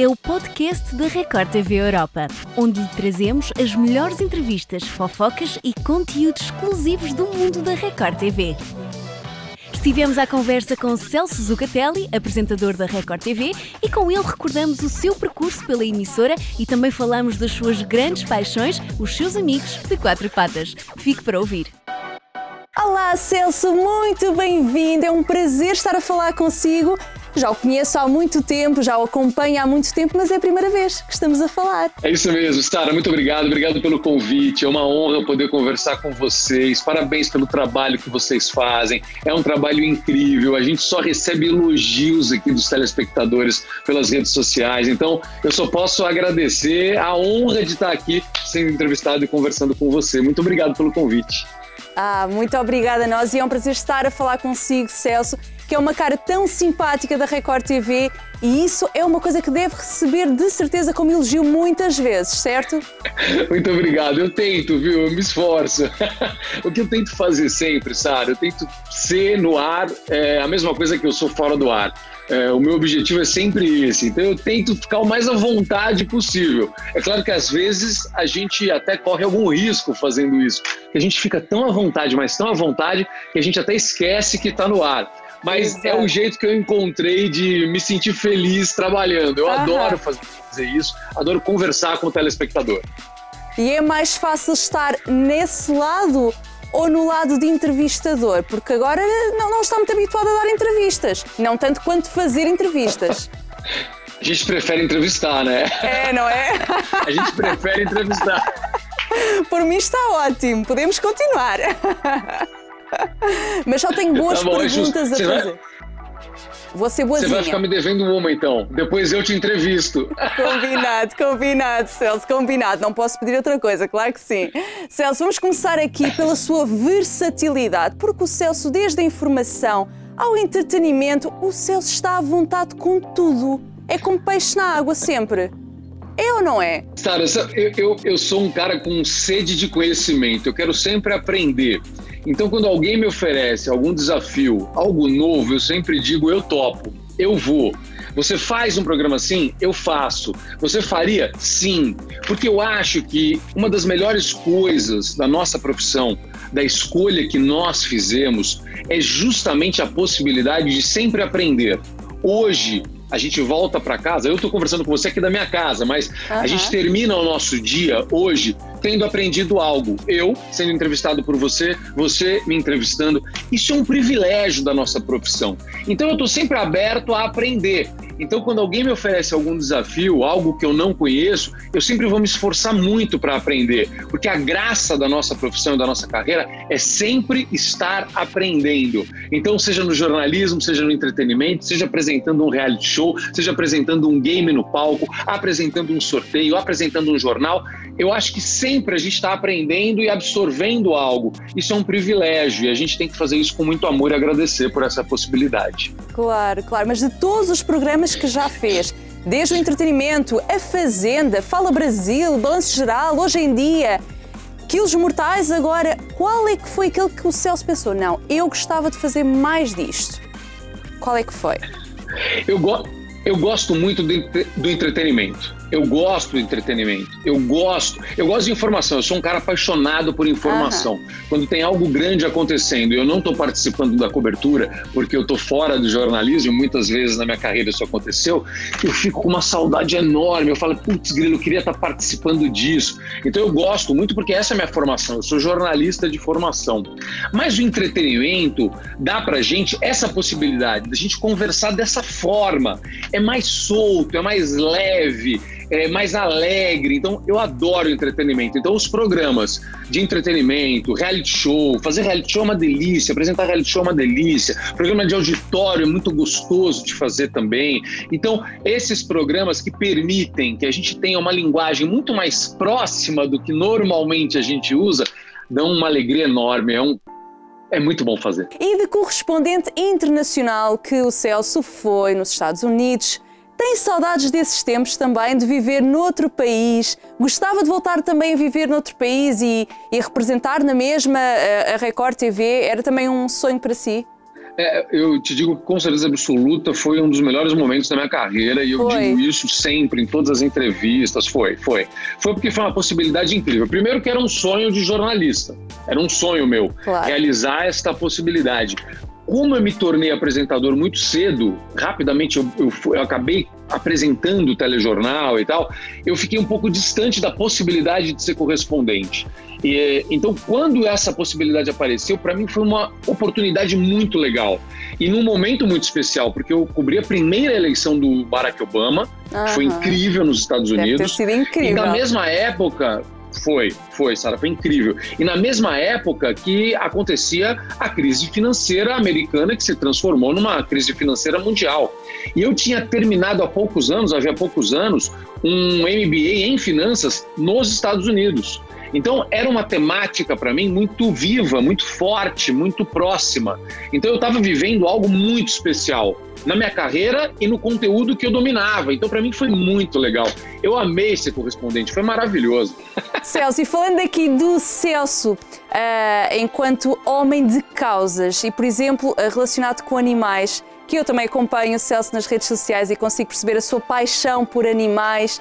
é o podcast da Record TV Europa, onde lhe trazemos as melhores entrevistas, fofocas e conteúdos exclusivos do mundo da Record TV. Estivemos à conversa com Celso Zucatelli, apresentador da Record TV, e com ele recordamos o seu percurso pela emissora e também falamos das suas grandes paixões, os seus amigos de quatro patas. Fique para ouvir. Olá, Celso, muito bem-vindo. É um prazer estar a falar consigo. Já o conheço há muito tempo, já o acompanho há muito tempo, mas é a primeira vez que estamos a falar. É isso mesmo, Sara, muito obrigado, obrigado pelo convite. É uma honra poder conversar com vocês. Parabéns pelo trabalho que vocês fazem. É um trabalho incrível. A gente só recebe elogios aqui dos telespectadores pelas redes sociais. Então, eu só posso agradecer a honra de estar aqui sendo entrevistado e conversando com você. Muito obrigado pelo convite. Ah, muito obrigada a nós e é um prazer estar a falar consigo, Celso, que é uma cara tão simpática da Record TV e isso é uma coisa que deve receber de certeza como elogio muitas vezes, certo? Muito obrigado. Eu tento, viu? Eu me esforço. o que eu tento fazer sempre, Sara, eu tento ser no ar é, a mesma coisa que eu sou fora do ar. É, o meu objetivo é sempre esse. Então eu tento ficar o mais à vontade possível. É claro que às vezes a gente até corre algum risco fazendo isso. Que a gente fica tão à vontade, mas tão à vontade, que a gente até esquece que está no ar. Mas Exato. é o jeito que eu encontrei de me sentir feliz trabalhando. Eu adoro fazer isso, adoro conversar com o telespectador. E é mais fácil estar nesse lado ou no lado de entrevistador? Porque agora não, não está muito habituado a dar entrevistas, não tanto quanto fazer entrevistas. A gente prefere entrevistar, né? É, não é? A gente prefere entrevistar. Por mim está ótimo, podemos continuar. Mas só tenho boas tá bom, perguntas a fazer. Vai... Ser boazinha. Você vai ficar me devendo uma, então. Depois eu te entrevisto. Combinado, combinado, Celso, combinado. Não posso pedir outra coisa, claro que sim. Celso, vamos começar aqui pela sua versatilidade, porque o Celso, desde a informação ao entretenimento, o Celso está à vontade com tudo. É como peixe na água, sempre. É ou não é? Sara, eu, eu, eu sou um cara com sede de conhecimento. Eu quero sempre aprender. Então, quando alguém me oferece algum desafio, algo novo, eu sempre digo: eu topo, eu vou. Você faz um programa assim? Eu faço. Você faria? Sim. Porque eu acho que uma das melhores coisas da nossa profissão, da escolha que nós fizemos, é justamente a possibilidade de sempre aprender. Hoje, a gente volta para casa. Eu estou conversando com você aqui da minha casa, mas uhum. a gente termina o nosso dia hoje tendo aprendido algo. Eu sendo entrevistado por você, você me entrevistando. Isso é um privilégio da nossa profissão. Então eu estou sempre aberto a aprender. Então, quando alguém me oferece algum desafio, algo que eu não conheço, eu sempre vou me esforçar muito para aprender, porque a graça da nossa profissão e da nossa carreira é sempre estar aprendendo. Então, seja no jornalismo, seja no entretenimento, seja apresentando um reality show, seja apresentando um game no palco, apresentando um sorteio, apresentando um jornal, eu acho que sempre a gente está aprendendo e absorvendo algo. Isso é um privilégio e a gente tem que fazer isso com muito amor e agradecer por essa possibilidade. Claro, claro, mas de todos os programas que já fez, desde o entretenimento, a Fazenda, Fala Brasil, Balanço Geral, Hoje em Dia, Quilos Mortais, agora, qual é que foi aquele que o Celso pensou? Não, eu gostava de fazer mais disto. Qual é que foi? Eu, go eu gosto muito do entretenimento. Eu gosto do entretenimento. Eu gosto. Eu gosto de informação. Eu sou um cara apaixonado por informação. Uhum. Quando tem algo grande acontecendo e eu não estou participando da cobertura, porque eu estou fora do jornalismo, muitas vezes na minha carreira isso aconteceu, eu fico com uma saudade enorme. Eu falo, putz, Grilo, eu queria estar tá participando disso. Então eu gosto muito porque essa é a minha formação. Eu sou jornalista de formação. Mas o entretenimento dá pra gente essa possibilidade da gente conversar dessa forma. É mais solto, é mais leve é, mais alegre. Então, eu adoro entretenimento. Então, os programas de entretenimento, reality show, fazer reality show é uma delícia, apresentar reality show é uma delícia, programa de auditório é muito gostoso de fazer também. Então, esses programas que permitem que a gente tenha uma linguagem muito mais próxima do que normalmente a gente usa, dão uma alegria enorme. É um é muito bom fazer. E de correspondente internacional que o Celso foi nos Estados Unidos, tem saudades desses tempos também, de viver noutro país? Gostava de voltar também a viver noutro país e, e representar na mesma a, a Record TV? Era também um sonho para si? É, eu te digo com certeza absoluta foi um dos melhores momentos da minha carreira e eu foi. digo isso sempre em todas as entrevistas. Foi, foi. Foi porque foi uma possibilidade incrível. Primeiro que era um sonho de jornalista. Era um sonho meu claro. realizar esta possibilidade. Como eu me tornei apresentador muito cedo, rapidamente eu, eu, eu acabei apresentando o telejornal e tal, eu fiquei um pouco distante da possibilidade de ser correspondente. E, então, quando essa possibilidade apareceu, para mim foi uma oportunidade muito legal. E num momento muito especial, porque eu cobri a primeira eleição do Barack Obama, que foi incrível nos Estados Unidos. Deve ter sido incrível. E na mesma época, foi, foi, Sara, foi incrível. E na mesma época que acontecia a crise financeira americana, que se transformou numa crise financeira mundial. E eu tinha terminado há poucos anos, havia poucos anos, um MBA em finanças nos Estados Unidos. Então era uma temática para mim muito viva, muito forte, muito próxima. Então eu estava vivendo algo muito especial na minha carreira e no conteúdo que eu dominava. Então para mim foi muito legal. Eu amei ser correspondente, foi maravilhoso. Celso, e falando aqui do Celso, uh, enquanto homem de causas e, por exemplo, relacionado com animais, que eu também acompanho o Celso nas redes sociais e consigo perceber a sua paixão por animais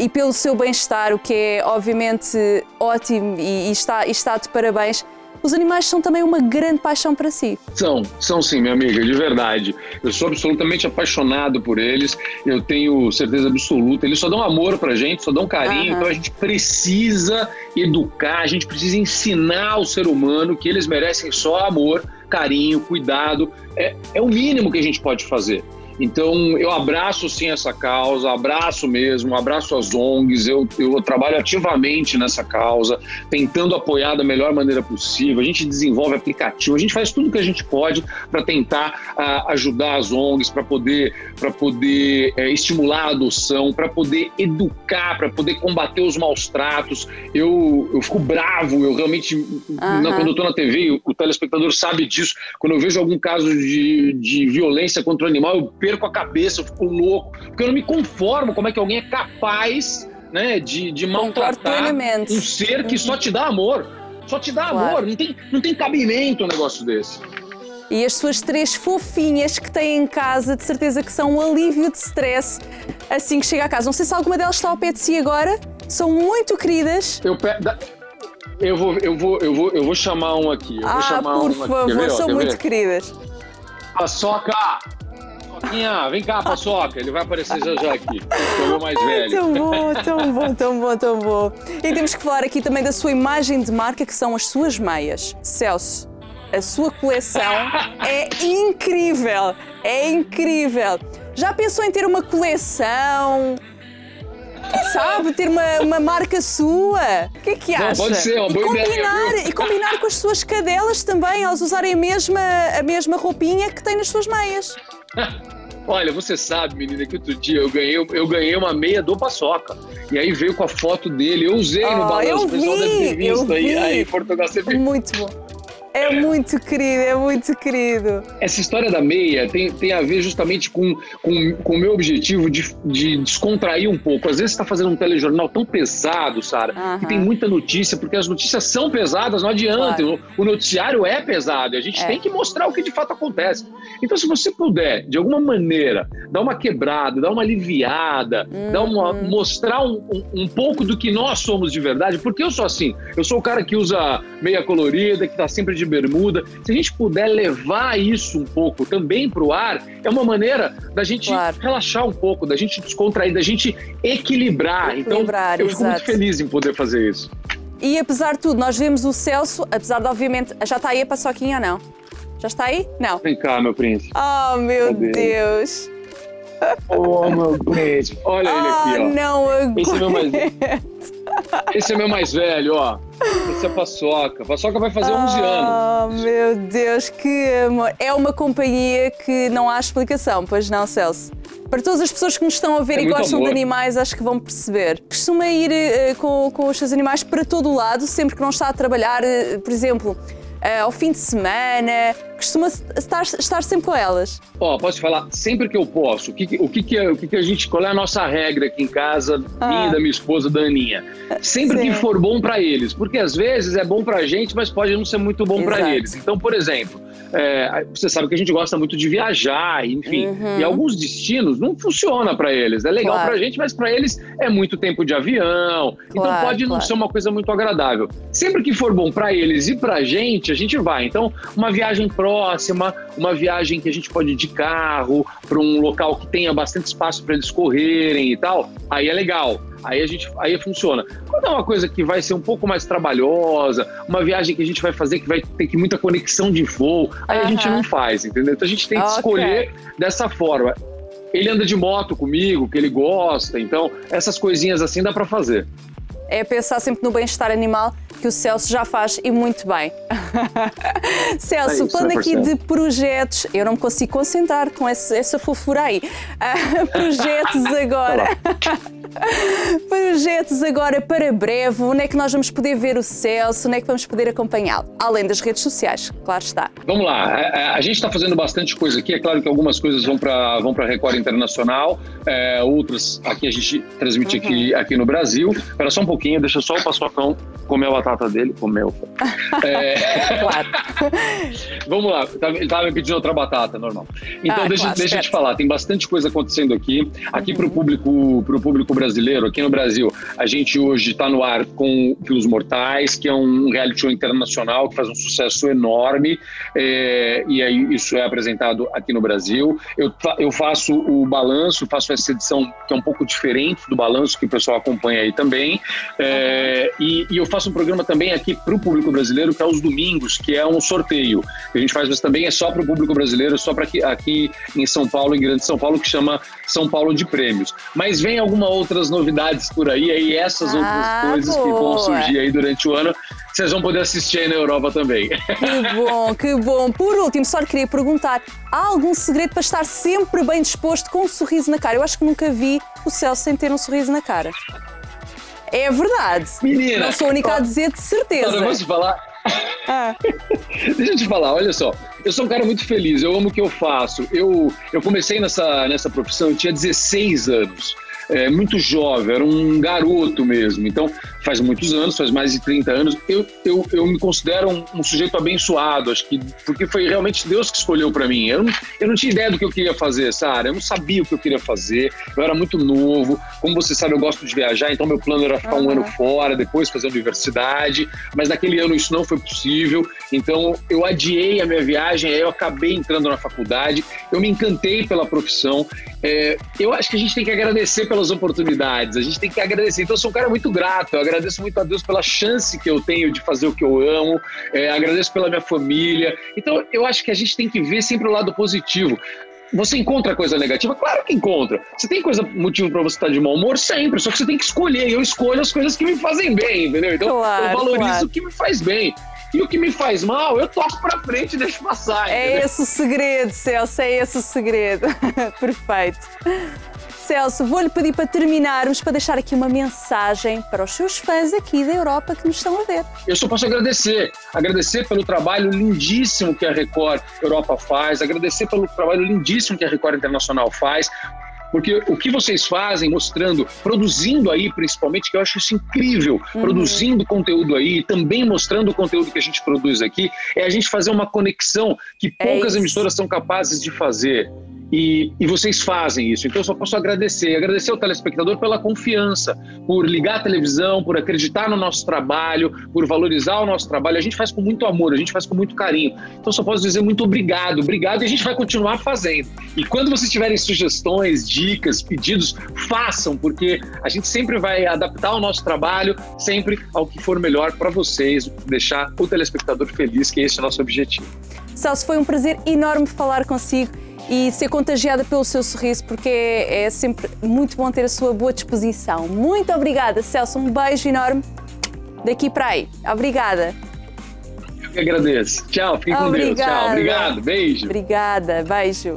e pelo seu bem-estar, o que é obviamente ótimo e, está, e está de parabéns. Os animais são também uma grande paixão para si. São, são sim, minha amiga, de verdade. Eu sou absolutamente apaixonado por eles, eu tenho certeza absoluta. Eles só dão amor pra gente, só dão carinho, uhum. então a gente precisa educar, a gente precisa ensinar ao ser humano que eles merecem só amor, carinho, cuidado. É, é o mínimo que a gente pode fazer. Então, eu abraço sim essa causa, abraço mesmo, abraço as ONGs, eu, eu trabalho ativamente nessa causa, tentando apoiar da melhor maneira possível. A gente desenvolve aplicativo, a gente faz tudo que a gente pode para tentar uh, ajudar as ONGs, para poder, pra poder uh, estimular a adoção, para poder educar, para poder combater os maus tratos. Eu, eu fico bravo, eu realmente, uhum. quando eu estou na TV, o, o telespectador sabe disso, quando eu vejo algum caso de, de violência contra o animal, eu perco a cabeça, eu fico louco, porque eu não me conformo como é que alguém é capaz né, de, de maltratar um ser que só te dá amor. Só te dá claro. amor, não tem, não tem cabimento um negócio desse. E as suas três fofinhas que têm em casa, de certeza que são um alívio de stress assim que chega a casa. Não sei se alguma delas está ao pé de si agora. São muito queridas. Eu, pe... eu, vou, eu, vou, eu, vou, eu vou chamar um aqui. Eu ah, vou chamar por um favor, aqui. são muito ver? queridas. Paçoca! Paçoquinha, vem cá, Paçoca. Ele vai aparecer já já aqui. É o mais velho. Tão bom, tão bom, tão bom, tão bom. E temos que falar aqui também da sua imagem de marca, que são as suas meias. Celso, a sua coleção é incrível. É incrível. Já pensou em ter uma coleção? Quem sabe ter uma, uma marca sua? O que é que acha? Não, pode ser, uma e boa combinar, ideia. E combinar com as suas cadelas também, elas usarem a mesma, a mesma roupinha que tem nas suas meias. Olha, você sabe, menina, que outro dia eu ganhei, eu ganhei uma meia do Paçoca. E aí veio com a foto dele. Eu usei oh, no balanço. Eu o pessoal vi, deve ter visto aí. Vi. Aí, Portugal, você viu. Muito bom. É muito querido, é muito querido. Essa história da meia tem, tem a ver justamente com, com, com o meu objetivo de, de descontrair um pouco. Às vezes você está fazendo um telejornal tão pesado, Sara, uhum. que tem muita notícia, porque as notícias são pesadas, não adianta. Claro. O, o, noticiário é pesado e a gente é. tem que mostrar o que de fato acontece. Então, se você puder, de alguma maneira, dar uma quebrada, dar uma aliviada, uhum. dar uma, mostrar um, um, um pouco do que nós somos de verdade, porque eu sou assim. Eu sou o cara que usa meia colorida, que está sempre de bermuda. Se a gente puder levar isso um pouco também para o ar, é uma maneira da gente claro. relaxar um pouco, da gente descontrair, da gente equilibrar. equilibrar então, eu fico exato. muito feliz em poder fazer isso. E apesar de tudo, nós vemos o Celso, apesar de obviamente. Já está aí a paçoquinha ou não? Já está aí? Não. Vem cá, meu príncipe. Oh, meu Cadê? Deus. Oh, meu príncipe. Olha oh, ele aqui, ó. Não aguento. Esse é meu mais Esse é meu mais velho, ó. Esse é a Paçoca. Paçoca vai fazer 11 oh, anos. Oh, meu Deus, que amor. É uma companhia que não há explicação, pois não, Celso? Para todas as pessoas que nos estão a ver é e gostam amor. de animais, acho que vão perceber. Costuma ir uh, com, com os seus animais para todo o lado, sempre que não está a trabalhar, uh, por exemplo, ao fim de semana, costuma estar, estar sempre com elas? Ó, oh, posso falar? Sempre que eu posso. O que, o que, que, o que, que a gente. Qual é a nossa regra aqui em casa, ah. minha e da minha esposa, da Aninha? Sempre Sim. que for bom para eles. Porque às vezes é bom pra gente, mas pode não ser muito bom para eles. Então, por exemplo, é, você sabe que a gente gosta muito de viajar, enfim. Uhum. E alguns destinos não funciona para eles. É legal claro. para a gente, mas para eles é muito tempo de avião. Então claro, então pode claro. não ser uma coisa muito agradável. Sempre que for bom para eles e para a gente, a gente vai. Então, uma viagem próxima, uma viagem que a gente pode ir de carro para um local que tenha bastante espaço para eles correrem e tal, aí é legal. Aí a gente aí funciona. Quando é uma coisa que vai ser um pouco mais trabalhosa, uma viagem que a gente vai fazer que vai ter que muita conexão de voo, aí uhum. a gente não faz, entendeu? Então a gente tem que okay. escolher dessa forma. Ele anda de moto comigo, que ele gosta, então essas coisinhas assim dá para fazer. É pensar sempre no bem-estar animal que o Celso já faz e muito bem. Celso, é falando aqui de projetos, eu não me consigo concentrar com essa, essa fofura aí. Uh, projetos agora. Projetos agora para breve, onde é que nós vamos poder ver o Celso, onde é que vamos poder acompanhá-lo? Além das redes sociais, claro está. Vamos lá, a, a gente está fazendo bastante coisa aqui, é claro que algumas coisas vão para vão a Record Internacional, é, outras aqui a gente transmite uhum. aqui, aqui no Brasil. Espera só um pouquinho, deixa só o Paçocão comer a batata dele, comeu. É... claro. Vamos lá, tá, ele estava me pedindo outra batata, normal. Então ah, deixa, claro, deixa eu te falar, tem bastante coisa acontecendo aqui. Aqui uhum. para o público, público brasileiro aqui no Brasil, a gente hoje está no ar com Quilos Mortais, que é um reality show internacional que faz um sucesso enorme, é, e aí isso é apresentado aqui no Brasil. Eu, eu faço o balanço, faço essa edição que é um pouco diferente do balanço que o pessoal acompanha aí também, é, e, e, eu faço um programa também aqui para o público brasileiro, que é os domingos, que é um sorteio. Que a gente faz, mas também é só para o público brasileiro, só para aqui, aqui em São Paulo, em Grande São Paulo, que chama São Paulo de Prêmios. Mas vem alguma outra outras novidades por aí, aí essas ah, outras coisas boa. que vão surgir aí durante o ano, vocês vão poder assistir aí na Europa também. Que bom, que bom. Por último, só queria perguntar, há algum segredo para estar sempre bem disposto com um sorriso na cara? Eu acho que nunca vi o Celso sem ter um sorriso na cara. É verdade. Menina. Não sou a única a dizer de certeza. Agora, vou te falar. Ah. Deixa eu te falar, olha só. Eu sou um cara muito feliz, eu amo o que eu faço. Eu, eu comecei nessa, nessa profissão, eu tinha 16 anos é, muito jovem, era um garoto mesmo. Então, faz muitos anos, faz mais de 30 anos, eu, eu, eu me considero um, um sujeito abençoado, acho que, porque foi realmente Deus que escolheu para mim. Eu não, eu não tinha ideia do que eu queria fazer, Sara, eu não sabia o que eu queria fazer, eu era muito novo. Como você sabe, eu gosto de viajar, então meu plano era ficar uhum. um ano fora, depois fazer universidade, mas naquele ano isso não foi possível, então eu adiei a minha viagem, aí eu acabei entrando na faculdade, eu me encantei pela profissão. É, eu acho que a gente tem que agradecer pelas oportunidades, a gente tem que agradecer. Então, eu sou um cara muito grato, eu agradeço muito a Deus pela chance que eu tenho de fazer o que eu amo, é, agradeço pela minha família. Então, eu acho que a gente tem que ver sempre o lado positivo. Você encontra coisa negativa? Claro que encontra. Você tem coisa, motivo para você estar de mau humor? Sempre. Só que você tem que escolher. Eu escolho as coisas que me fazem bem, entendeu? Então, claro, eu valorizo claro. o que me faz bem. E o que me faz mal, eu toco pra frente e deixo passar. É entendeu? esse o segredo, Celso, é esse o segredo. Perfeito. Celso, vou-lhe pedir para terminarmos, para deixar aqui uma mensagem para os seus fãs aqui da Europa que nos estão a ver. Eu só posso agradecer. Agradecer pelo trabalho lindíssimo que a Record Europa faz, agradecer pelo trabalho lindíssimo que a Record Internacional faz, porque o que vocês fazem, mostrando, produzindo aí principalmente, que eu acho isso incrível, uhum. produzindo conteúdo aí, também mostrando o conteúdo que a gente produz aqui, é a gente fazer uma conexão que é poucas é emissoras são capazes de fazer. E, e, vocês fazem isso. Então eu só posso agradecer. Agradecer ao telespectador pela confiança, por ligar a televisão, por acreditar no nosso trabalho, por valorizar o nosso trabalho. A gente faz com muito amor, a gente faz com muito carinho. Então só posso dizer muito obrigado, obrigado e a gente vai continuar fazendo. E quando vocês tiverem sugestões, dicas, pedidos, façam, porque a gente sempre vai adaptar o nosso trabalho sempre ao que for melhor para vocês, deixar o telespectador feliz, que esse é o nosso objetivo. Celso, foi um prazer enorme falar consigo e ser contagiada pelo seu sorriso, porque é sempre muito bom ter a sua boa disposição. Muito obrigada, Celso. Um beijo enorme daqui para aí. Obrigada. Eu que agradeço. Tchau, fique com Deus. Tchau, obrigado. Beijo. Obrigada, beijo.